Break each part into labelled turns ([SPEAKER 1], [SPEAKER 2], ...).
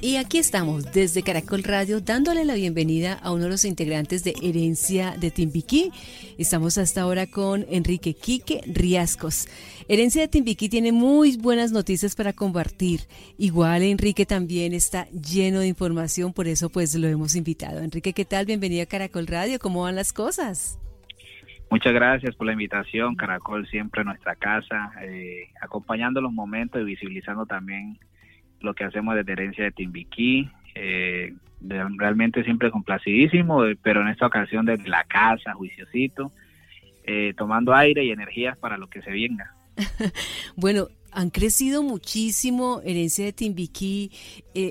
[SPEAKER 1] Y
[SPEAKER 2] aquí estamos desde Caracol Radio dándole la bienvenida a uno de los integrantes de Herencia de Timbiquí. Estamos hasta ahora con Enrique Quique Riascos. Herencia de Timbiquí tiene muy buenas noticias para compartir. Igual Enrique también está lleno de información, por eso pues lo hemos invitado. Enrique, ¿qué tal? Bienvenido a Caracol Radio. ¿Cómo van las cosas?
[SPEAKER 3] Muchas gracias por la invitación, Caracol siempre en nuestra casa, eh, acompañando los momentos y visibilizando también lo que hacemos desde Herencia de Timbiquí. Eh, realmente siempre complacidísimo, eh, pero en esta ocasión desde la casa, juiciosito, eh, tomando aire y energías para lo que se venga.
[SPEAKER 2] bueno, han crecido muchísimo, Herencia de Timbiquí,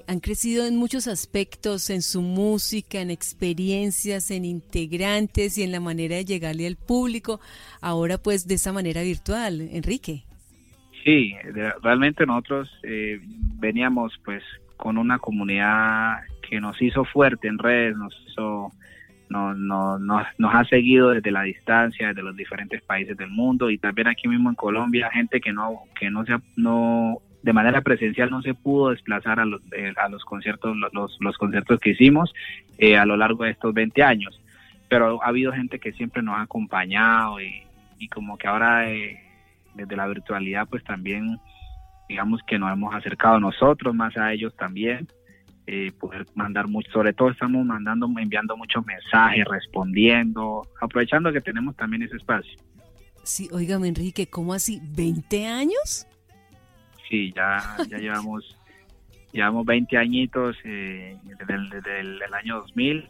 [SPEAKER 2] han crecido en muchos aspectos, en su música, en experiencias, en integrantes y en la manera de llegarle al público, ahora pues de esa manera virtual. Enrique.
[SPEAKER 3] Sí, realmente nosotros eh, veníamos pues con una comunidad que nos hizo fuerte en redes, nos hizo, no, no, nos, ha seguido desde la distancia, desde los diferentes países del mundo y también aquí mismo en Colombia, gente que no, que no se, no, de manera presencial no se pudo desplazar a los, eh, a los conciertos, los, los conciertos que hicimos eh, a lo largo de estos 20 años. Pero ha habido gente que siempre nos ha acompañado y, y como que ahora eh, desde la virtualidad pues también digamos que nos hemos acercado nosotros más a ellos también eh, poder mandar mucho sobre todo estamos mandando enviando muchos mensajes respondiendo aprovechando que tenemos también ese espacio
[SPEAKER 2] sí oígame Enrique cómo así 20 años
[SPEAKER 3] sí ya ya llevamos llevamos 20 añitos eh, desde, el, año 2000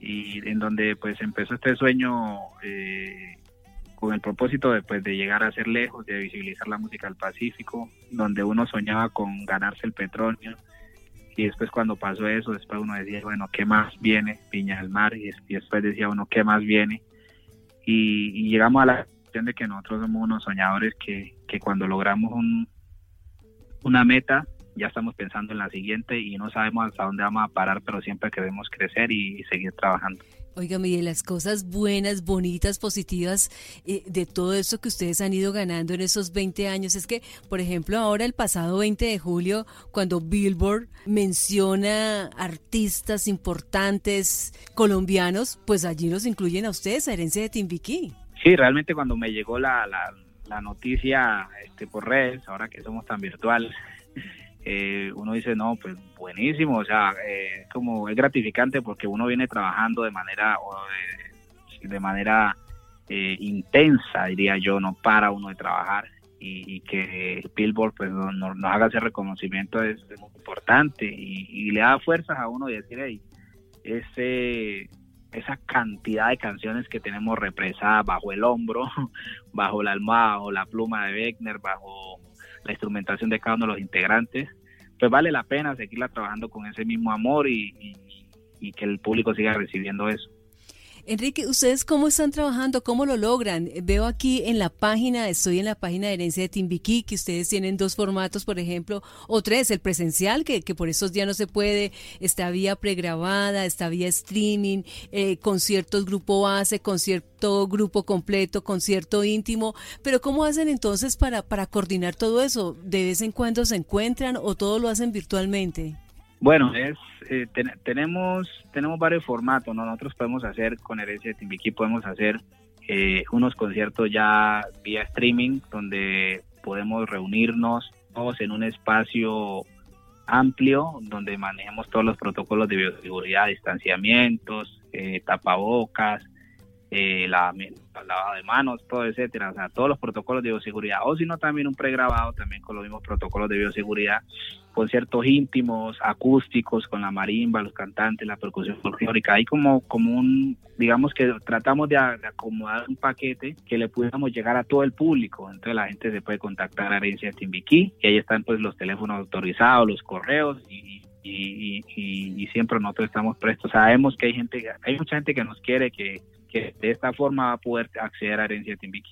[SPEAKER 3] y en donde pues empezó este sueño eh, con el propósito de, pues, de llegar a ser lejos, de visibilizar la música del Pacífico, donde uno soñaba con ganarse el petróleo. Y después cuando pasó eso, después uno decía, bueno, ¿qué más viene? Piña del Mar. Y, después decía uno, ¿qué más viene? Y, llegamos a la cuestión de que nosotros somos unos soñadores que, que cuando logramos un, una meta, ya estamos pensando en la siguiente y no sabemos hasta dónde vamos a parar, pero siempre queremos crecer y seguir trabajando.
[SPEAKER 2] Oiga, y las cosas buenas, bonitas, positivas eh, de todo eso que ustedes han ido ganando en esos 20 años es que, por ejemplo, ahora el pasado 20 de julio, cuando Billboard menciona artistas importantes colombianos, pues allí los incluyen a ustedes, a Herencia de Timbiquí.
[SPEAKER 3] Sí, realmente cuando me llegó la, la, la noticia este, por redes, ahora que somos tan virtuales, eh, uno dice, no, pues buenísimo, o sea, eh, como es gratificante porque uno viene trabajando de manera, de, manera eh, intensa, diría yo, no para uno de trabajar. Y, que Billboard pues nos, haga ese reconocimiento es, muy importante. Y, le da fuerzas a uno y decir, hey, ese esa cantidad de canciones que tenemos represadas bajo el hombro, bajo la almohada, bajo la pluma de Beckner, bajo la instrumentación de cada uno de los integrantes, pues vale la pena seguirla trabajando con ese mismo amor y, que el público siga recibiendo eso.
[SPEAKER 2] Enrique, ¿ustedes cómo están trabajando? ¿Cómo lo logran? Veo aquí en la página, estoy en la página de herencia de Timbiquí, que ustedes tienen dos formatos, por ejemplo, o tres, el presencial, que, que por esos días no se puede, está vía pregrabada, está vía streaming, eh, conciertos grupo base, concierto grupo completo, concierto íntimo, pero ¿cómo hacen entonces para, para coordinar todo eso? ¿De vez en cuando se encuentran o todo lo hacen virtualmente?
[SPEAKER 3] Bueno, es eh, tenemos tenemos varios formatos, nosotros podemos hacer con Herencia de Timbiquí, podemos hacer eh, unos conciertos ya vía streaming donde podemos reunirnos todos en un espacio amplio donde manejemos todos los protocolos de bioseguridad, distanciamientos, eh, tapabocas, eh, la, lavado de manos, todo, etcétera, o sea, todos los protocolos de bioseguridad, o si no también un pregrabado también con los mismos protocolos de bioseguridad, conciertos íntimos, acústicos, con la marimba, los cantantes, la percusión folclórica, hay como, como un, digamos que tratamos de, acomodar un paquete que le pudiéramos llegar a todo el público, entonces la gente se puede contactar a Herencia Timbiquí, y ahí están pues los teléfonos autorizados, los correos, y, y, y, siempre nosotros estamos prestos. Sabemos que hay gente, hay mucha gente que nos quiere, que, que de esta forma va a poder acceder a Herencia Timbiquí.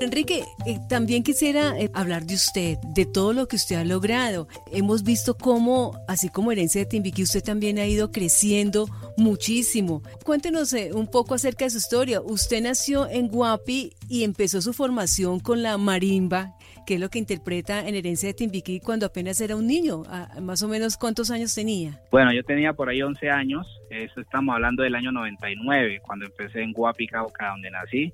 [SPEAKER 2] Enrique, eh, también quisiera eh, hablar de usted, de todo lo que usted ha logrado. Hemos visto cómo, así como Herencia de Timbiquí, usted también ha ido creciendo Muchísimo. Cuéntenos eh, un poco acerca de su historia. Usted nació en Guapi y empezó su formación con la marimba, que es lo que interpreta en Herencia de Timbiquí cuando apenas era un niño. más o menos, ¿cuántos años tenía?
[SPEAKER 3] Bueno, yo tenía por ahí 11 años. Estamos hablando del año 99, cuando empecé en Guapi, Cauca, donde nací,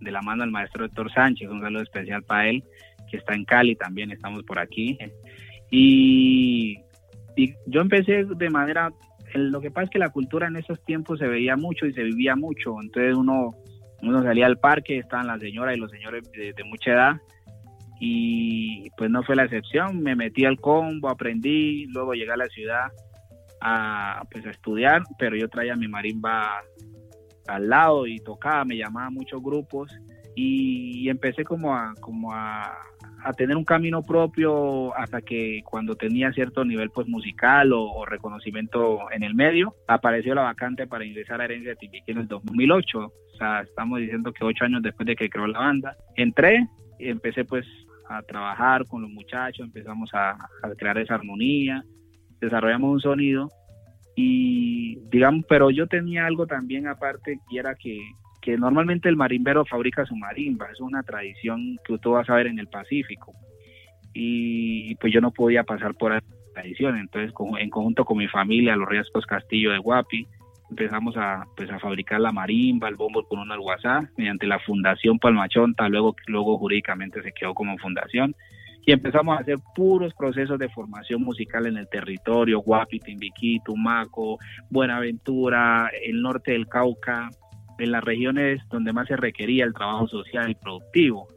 [SPEAKER 3] de la mano del maestro Héctor Sánchez. Un saludo especial para él, que está en Cali también, estamos por aquí. Y, y yo empecé de manera lo que pasa es que la cultura en esos tiempos se veía mucho y se vivía mucho, entonces uno, uno salía al parque, estaban las señoras y los señores de, mucha edad y pues no fue la excepción, me metí al combo, aprendí, luego llegué a la ciudad a, pues, a estudiar, pero yo traía mi marimba al lado y tocaba, me llamaba a muchos grupos y, empecé como a, como a, a tener un camino propio hasta que cuando tenía cierto nivel pues musical o, reconocimiento en el medio, apareció la vacante para ingresar a Herencia de Timbiquí en el 2008. O sea, estamos diciendo que ocho años después de que creó la banda. Entré y empecé pues a trabajar con los muchachos, empezamos a, crear esa armonía, desarrollamos un sonido y digamos, pero yo tenía algo también aparte y era que que normalmente el marimbero fabrica su marimba, es una tradición que tú vas a ver en el Pacífico. Y, pues yo no podía pasar por esa tradición, entonces en conjunto con mi familia, los Riesgos Castillo de Guapi, empezamos a, pues, a fabricar la marimba, el bombo con un alguazá, mediante la Fundación Palmachonta, luego, luego jurídicamente se quedó como fundación, y empezamos a hacer puros procesos de formación musical en el territorio, Guapi, Timbiquí, Tumaco, Buenaventura, el norte del Cauca, en las regiones donde más se requería el trabajo social y productivo.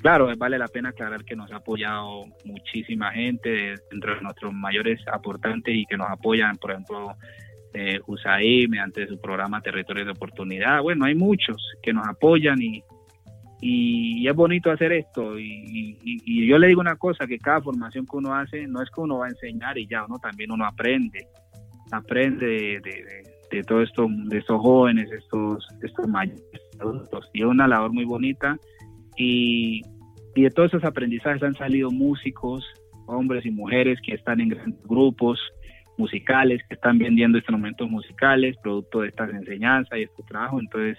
[SPEAKER 3] Claro, vale la pena aclarar que nos ha apoyado muchísima gente, entre nuestros mayores aportantes y que nos apoyan, por ejemplo, eh, USAID mediante su programa Territorios de Oportunidad. Bueno, hay muchos que nos apoyan y, es bonito hacer esto. Y, y, yo le digo una cosa, que cada formación que uno hace no es que uno va a enseñar y ya, uno también uno aprende, aprende de de todo esto, de estos jóvenes, estos, estos mayores adultos. Y es una labor muy bonita y, y de todos esos aprendizajes han salido músicos, hombres y mujeres que están en grandes grupos musicales, que están vendiendo instrumentos musicales, producto de estas enseñanzas y este trabajo. Entonces,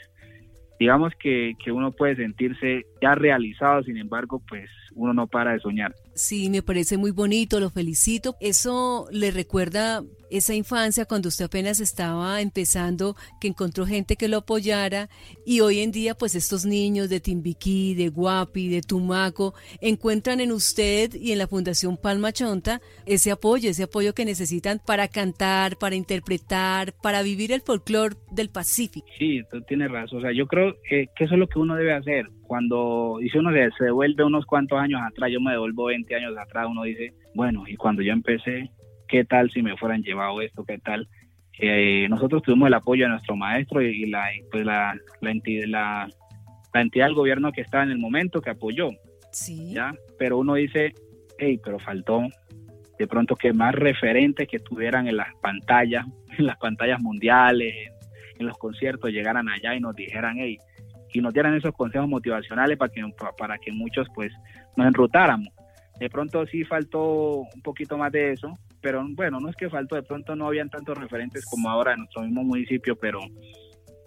[SPEAKER 3] digamos que, que uno puede sentirse ya realizado, sin embargo, pues uno no para de soñar.
[SPEAKER 2] Sí, me parece muy bonito, lo felicito. Eso le recuerda esa infancia cuando usted apenas estaba empezando, que encontró gente que lo apoyara y hoy en día pues estos niños de Timbiquí, de Guapi, de Tumaco, encuentran en usted y en la Fundación Palma Chonta ese apoyo, ese apoyo que necesitan para cantar, para interpretar, para vivir el folclore del Pacífico.
[SPEAKER 3] Sí, tú tienes razón. O sea, yo creo que, eso es lo que uno debe hacer. Cuando dice uno se, se devuelve unos cuantos años atrás, yo me devuelvo 20 años atrás, uno dice, bueno, y cuando yo empecé, qué tal si me fueran llevado esto, qué tal. Eh, nosotros tuvimos el apoyo de nuestro maestro y, la, pues la, la, entidad, la, entidad del gobierno que estaba en el momento que apoyó.
[SPEAKER 2] Sí.
[SPEAKER 3] ¿ya? Pero uno dice, hey, pero faltó de pronto que más referentes que tuvieran en las pantallas, en las pantallas mundiales, en, los conciertos, llegaran allá y nos dijeran, hey, y nos dieran esos consejos motivacionales para que, para que muchos pues nos enrutáramos. De pronto sí faltó un poquito más de eso, pero bueno, no es que faltó, de pronto no habían tantos referentes como ahora en nuestro mismo municipio, pero,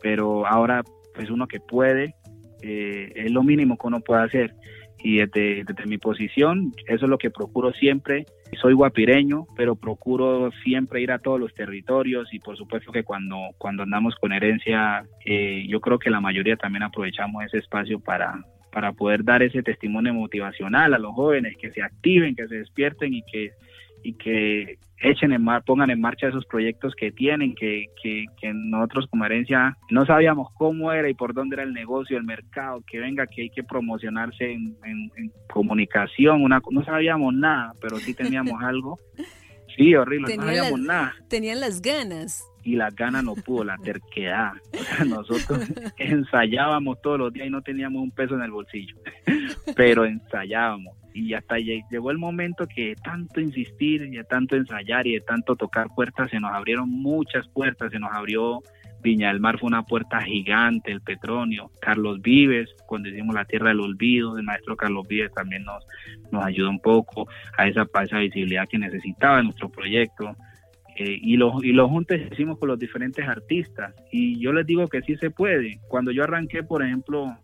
[SPEAKER 3] pero ahora pues uno que puede, eh, es lo mínimo que uno puede hacer. Y desde, desde mi posición, eso es lo que procuro siempre. Soy guapireño, pero procuro siempre ir a todos los territorios y por supuesto que cuando, cuando andamos con herencia, eh, yo creo que la mayoría también aprovechamos ese espacio para, para poder dar ese testimonio motivacional a los jóvenes, que se activen, que se despierten y que y que echen en mar, pongan en marcha esos proyectos que tienen, que, que, que, nosotros como herencia no sabíamos cómo era y por dónde era el negocio, el mercado, que venga, que hay que promocionarse en, comunicación, una, no sabíamos nada, pero sí teníamos algo. Sí, horrible, no sabíamos nada.
[SPEAKER 2] Tenían las ganas.
[SPEAKER 3] Y las ganas no pudo, la terquedad. nosotros ensayábamos todos los días y no teníamos un peso en el bolsillo, pero ensayábamos y hasta llegó el momento que tanto insistir y de tanto ensayar y de tanto tocar puertas se nos abrieron muchas puertas, se nos abrió Viña del Mar fue una puerta gigante, el Petronio, Carlos Vives, cuando hicimos la Tierra del Olvido, el maestro Carlos Vives también nos, nos ayudó un poco a esa, a esa visibilidad que necesitaba nuestro proyecto. eh, y los y los juntes hicimos con los diferentes artistas y yo les digo que sí se puede. Cuando yo arranqué, por ejemplo,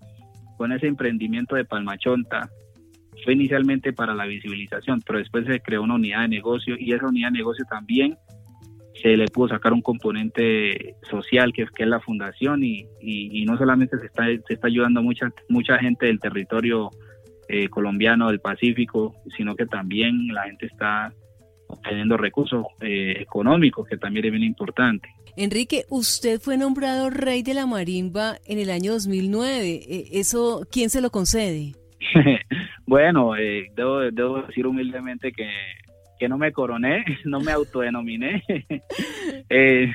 [SPEAKER 3] con ese emprendimiento de Palmachonta, fue inicialmente para la visibilización, pero después se creó una unidad de negocio y esa unidad de negocio también se le pudo sacar un componente social que, es la fundación y, y, no solamente se está, se está ayudando mucha, mucha gente del territorio eh, colombiano del Pacífico, sino que también la gente está obteniendo recursos eh, económicos, que también es bien importante.
[SPEAKER 2] Enrique, usted fue nombrado rey de la marimba en el año 2009. Eh, ¿Eso quién se lo concede?
[SPEAKER 3] bueno, eh, debo, decir humildemente que, que no me coroné, no me autodenominé. eh,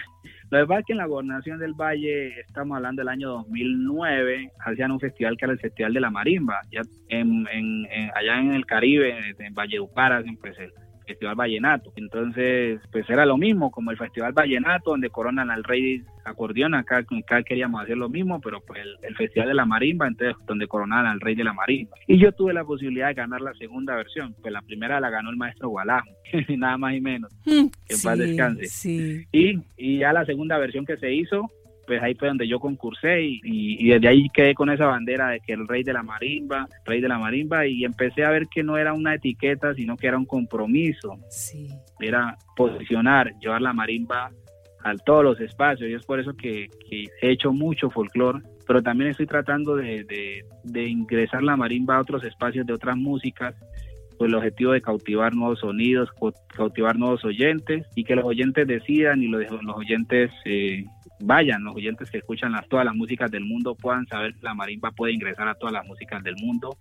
[SPEAKER 3] lo que pasa es que en la gobernación del Valle, estamos hablando del año 2009, hacían un festival que era el Festival de la Marimba, ya en, en, allá en el Caribe, en Valle Upara, pues el, Festival Vallenato. Entonces, pues era lo mismo, como el Festival Vallenato, donde coronan al rey acordeón, acá, acá queríamos hacer lo mismo, pero pues el, Festival de la Marimba, entonces donde coronan al rey de la marimba. Y yo tuve la posibilidad de ganar la segunda versión, pues la primera la ganó el maestro Gualajo, nada más y menos, mm, que en paz descanse. Y, y ya la segunda versión que se hizo, pues ahí fue donde yo concursé y, desde ahí quedé con esa bandera de que el rey de la marimba, rey de la marimba, y empecé a ver que no era una etiqueta, sino que era un compromiso. Era posicionar, llevar la marimba a todos los espacios y es por eso que, he hecho mucho folclore, pero también estoy tratando de, de ingresar la marimba a otros espacios de otras músicas pues el objetivo de cautivar nuevos sonidos, cautivar nuevos oyentes y que los oyentes decidan y los, los oyentes eh, vayan, los oyentes que escuchan las, todas las músicas del mundo puedan saber que la marimba puede ingresar a todas las músicas del mundo,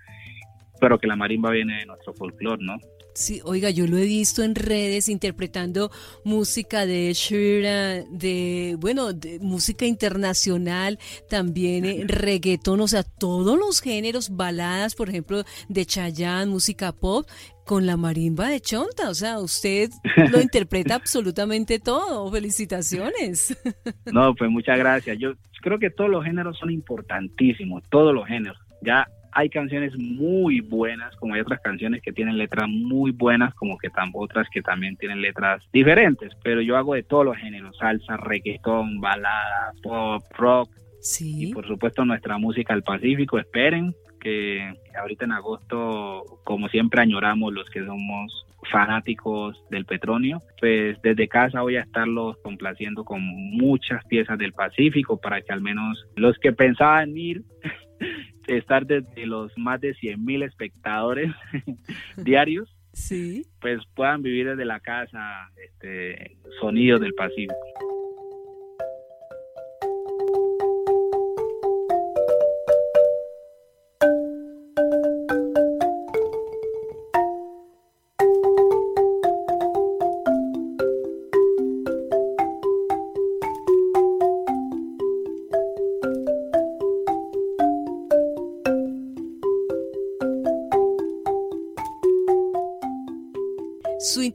[SPEAKER 3] pero que la marimba viene de nuestro folclore, ¿no?
[SPEAKER 2] Sí, oiga, yo lo he visto en redes interpretando música de Shira, de, bueno, de música internacional, también eh, reggaetón, o sea, todos los géneros, baladas, por ejemplo, de Chayanne, música pop, con la marimba de Chonta, o sea, usted lo interpreta absolutamente todo. Felicitaciones.
[SPEAKER 3] No, pues muchas gracias. Yo creo que todos los géneros son importantísimos, todos los géneros. Ya hay canciones muy buenas, como hay otras canciones que tienen letras muy buenas, como que tan otras que también tienen letras diferentes, pero yo hago de todos los géneros, salsa, reggaetón, balada, pop, rock,
[SPEAKER 2] sí.
[SPEAKER 3] y por supuesto nuestra música al Pacífico, esperen que ahorita en agosto, como siempre añoramos los que somos fanáticos del petróleo, pues desde casa voy a estarlos complaciendo con muchas piezas del Pacífico para que al menos los que pensaban ir estar desde los más de 100 mil espectadores diarios,
[SPEAKER 2] sí.
[SPEAKER 3] pues puedan vivir desde la casa este, sonidos del Pacífico.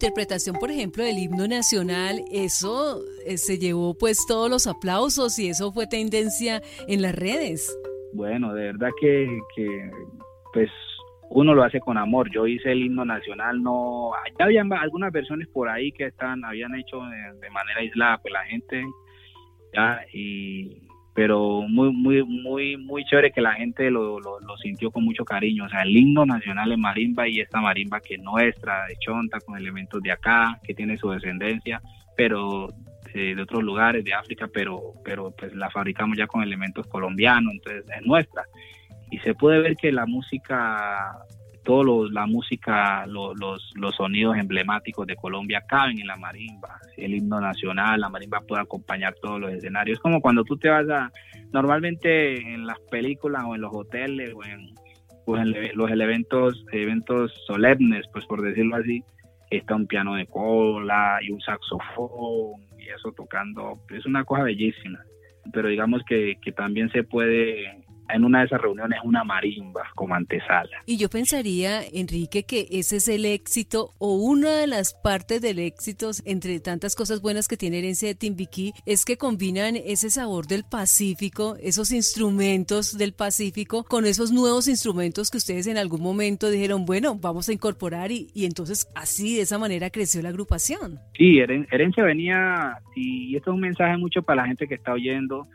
[SPEAKER 2] Interpretación, por ejemplo, del himno nacional, eso eh, se llevó pues todos los aplausos y eso fue tendencia en las redes.
[SPEAKER 3] Bueno, de verdad que, que pues uno lo hace con amor. Yo hice el himno nacional, no, ya había algunas versiones por ahí que están, habían hecho de, de manera aislada, pues la gente ya y pero muy, muy, muy, muy chévere que la gente lo, lo, sintió con mucho cariño. O sea, el himno nacional es marimba y esta marimba que es nuestra, de chonta, con elementos de acá, que tiene su descendencia, pero eh, de otros lugares de África, pero, pero pues la fabricamos ya con elementos colombianos, entonces es nuestra. Y se puede ver que la música todos la música, los, los sonidos emblemáticos de Colombia caben en la marimba. El himno nacional, la marimba puede acompañar todos los escenarios. Es como cuando tú te vas a, normalmente en las películas o en los hoteles o en, pues los eventos, eventos solemnes, pues por decirlo así, está un piano de cola y un saxofón y eso tocando. Es una cosa bellísima. Pero digamos que, que también se puede en una de esas reuniones una marimba como antesala.
[SPEAKER 2] Y yo pensaría, Enrique, que ese es el éxito o una de las partes del éxito, entre tantas cosas buenas que tiene Herencia de Timbiquí, es que combinan ese sabor del Pacífico, esos instrumentos del Pacífico, con esos nuevos instrumentos que ustedes en algún momento dijeron, bueno, vamos a incorporar y, y entonces así, de esa manera creció la agrupación.
[SPEAKER 3] Sí, Herencia venía, y esto es un mensaje mucho para la gente que está oyendo,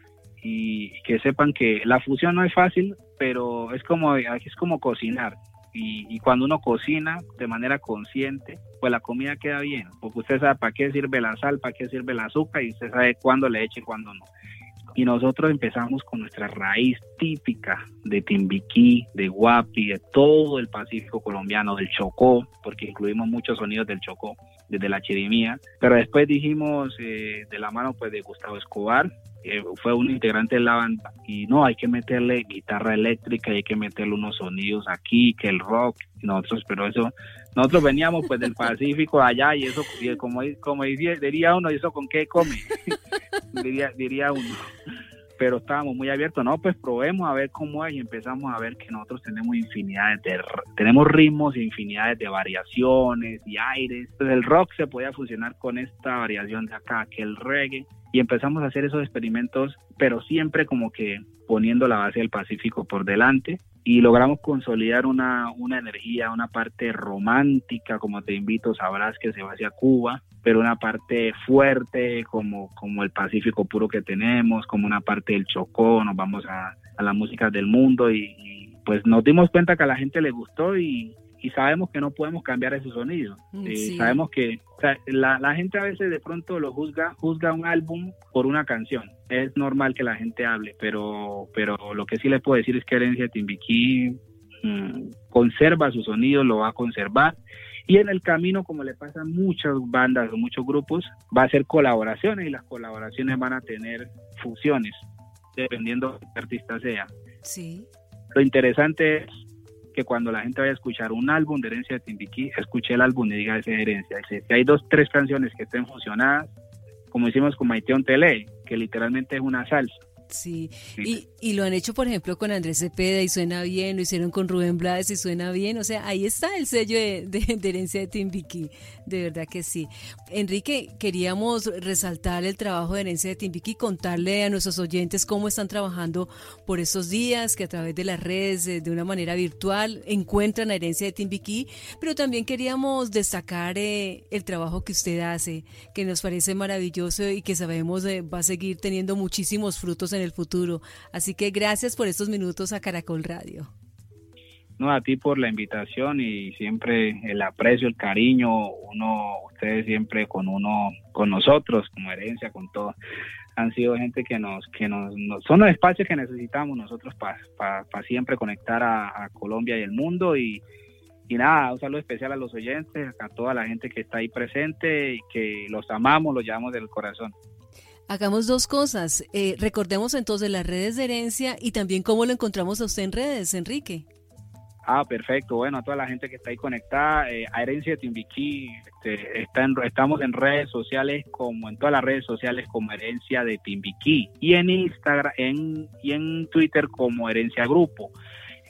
[SPEAKER 3] y que sepan que la fusión no es fácil, pero es como, es como cocinar. Y, cuando uno cocina de manera consciente, pues la comida queda bien, porque usted sabe para qué sirve la sal, para qué sirve el azúcar y usted sabe cuándo le eche y cuándo no. Y nosotros empezamos con nuestra raíz típica de Timbiquí, de Guapi, de todo el Pacífico colombiano, del Chocó, porque incluimos muchos sonidos del Chocó, desde la chirimía. Pero después dijimos, eh, de la mano pues de Gustavo Escobar, fue un integrante de la banda y no, hay que meterle guitarra eléctrica, hay que meterle unos sonidos aquí, que el rock, nosotros, pero eso, nosotros veníamos pues del Pacífico allá y eso, como, como diría uno, ¿y eso con qué come? diría, diría uno. Pero estábamos muy abiertos, no, pues probemos a ver cómo es y empezamos a ver que nosotros tenemos infinidades de, tenemos ritmos infinidades de variaciones y aires, entonces el rock se podía fusionar con esta variación de acá, que el reggae, y empezamos a hacer esos experimentos, pero siempre como que poniendo la base del Pacífico por delante y logramos consolidar una, una energía, una parte romántica, como te invito, sabrás que se va hacia Cuba, pero una parte fuerte como, como el Pacífico puro que tenemos, como una parte del Chocó, nos vamos a, a la música del mundo y, pues nos dimos cuenta que a la gente le gustó y, y sabemos que no podemos cambiar ese sonido. Mm, eh, sabemos que la, la, gente a veces de pronto lo juzga, juzga un álbum por una canción. Es normal que la gente hable, pero, pero lo que sí le puedo decir es que Herencia Timbiquí mm, conserva su sonido, lo va a conservar. Y en el camino, como le pasa a muchas bandas o muchos grupos, va a ser colaboraciones y las colaboraciones van a tener fusiones, dependiendo de qué artista sea.
[SPEAKER 2] Sí.
[SPEAKER 3] Lo interesante es que cuando la gente vaya a escuchar un álbum de herencia de Timbiquí, escuche el álbum y diga esa herencia. Si hay dos, tres canciones que estén fusionadas, como hicimos con Maiteon Tele, que literalmente es una salsa.
[SPEAKER 2] Sí, Y, y, lo han hecho, por ejemplo, con Andrés Cepeda y suena bien, lo hicieron con Rubén Blades y suena bien, o sea, ahí está el sello de, de, herencia de Timbiquí, de verdad que sí. Enrique, queríamos resaltar el trabajo de herencia de Timbiquí, contarle a nuestros oyentes cómo están trabajando por estos días, que a través de las redes, eh, de una manera virtual, encuentran a herencia de Timbiquí, pero también queríamos destacar eh, el trabajo que usted hace, que nos parece maravilloso y que sabemos eh, va a seguir teniendo muchísimos frutos en en el futuro. Así que gracias por estos minutos a Caracol Radio.
[SPEAKER 3] No, a ti por la invitación y siempre el aprecio, el cariño, uno, ustedes siempre con uno, con nosotros, como herencia, con todo, han sido gente que nos, que nos, son los espacios que necesitamos nosotros para siempre conectar a, Colombia y el mundo y, nada, un saludo especial a los oyentes, a toda la gente que está ahí presente y que los amamos, los llevamos del corazón.
[SPEAKER 2] Hagamos dos cosas. Eh, recordemos entonces las redes de herencia y también cómo lo encontramos a usted en redes, Enrique.
[SPEAKER 3] Ah, perfecto. Bueno, a toda la gente que está ahí conectada, eh, a Herencia de Timbiquí, este, está estamos en redes sociales como en todas las redes sociales como Herencia de Timbiquí y en Instagram en, y en Twitter como Herencia Grupo.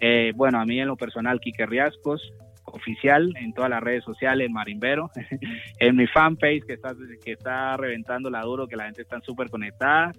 [SPEAKER 3] Eh, bueno, a mí en lo personal, Quique Riascos, oficial en todas las redes sociales, Marimbero, en mi fanpage que está, que está reventando la duro, que la gente está súper conectada,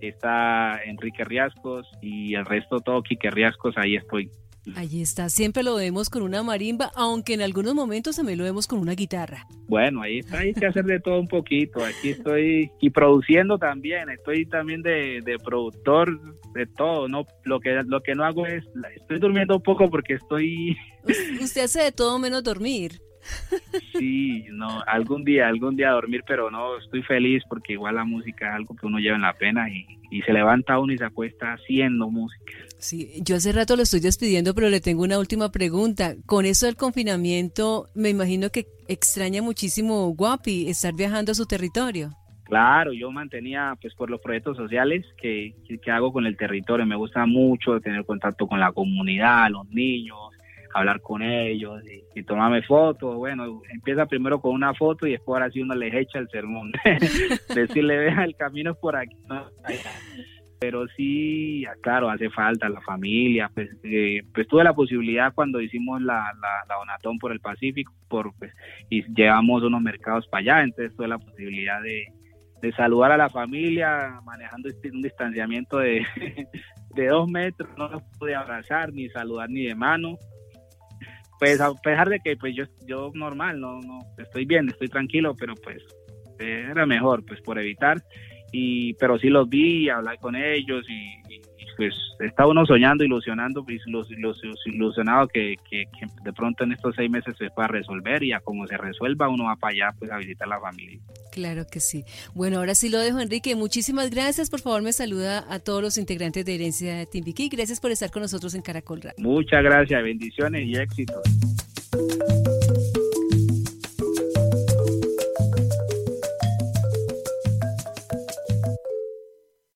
[SPEAKER 3] está Enrique Riascos y el resto todo Quique Riascos, ahí estoy.
[SPEAKER 2] Allí está, siempre lo vemos con una marimba, aunque en algunos momentos también lo vemos con una guitarra.
[SPEAKER 3] Bueno, ahí está, hay que hacer de todo un poquito. Aquí estoy y produciendo también, estoy también de, de productor de todo. No, lo que lo que no hago es, estoy durmiendo un poco porque estoy.
[SPEAKER 2] Usted hace de todo menos dormir.
[SPEAKER 3] Sí, no, algún día, algún día dormir, pero no, estoy feliz porque igual la música es algo que uno lleva en la pena y, y se levanta uno y se acuesta haciendo música.
[SPEAKER 2] Sí, yo hace rato lo estoy despidiendo, pero le tengo una última pregunta. Con eso del confinamiento, me imagino que extraña muchísimo Guapi estar viajando a su territorio.
[SPEAKER 3] Claro, yo mantenía, pues por los proyectos sociales que, que hago con el territorio, me gusta mucho tener contacto con la comunidad, los niños, hablar con ellos y, tomarme fotos. Bueno, empieza primero con una foto y después ahora sí uno les echa el sermón. Decirle, vea, el camino es por aquí. Pero sí, claro, hace falta la familia. Pues, eh, pues tuve la posibilidad cuando hicimos la, la, Donatón por el Pacífico, por, pues, y llevamos unos mercados para allá, entonces tuve la posibilidad de, saludar a la familia manejando este, un distanciamiento de, de dos metros, no los pude abrazar, ni saludar, ni de mano. Pues a pesar de que pues yo, yo normal, no, no, estoy bien, estoy tranquilo, pero pues era mejor, pues por evitar y pero sí los vi, hablé con ellos y, pues está uno soñando, ilusionando, pues, los, los, ilusionado que, que, de pronto en estos seis meses se pueda resolver y a como se resuelva uno va para allá pues a visitar a la familia.
[SPEAKER 2] Claro que sí. Bueno, ahora sí lo dejo, Enrique. Muchísimas gracias. Por favor, me saluda a todos los integrantes de Herencia de Timbiquí. Gracias por estar con nosotros en Caracol
[SPEAKER 3] Muchas gracias, bendiciones y éxitos.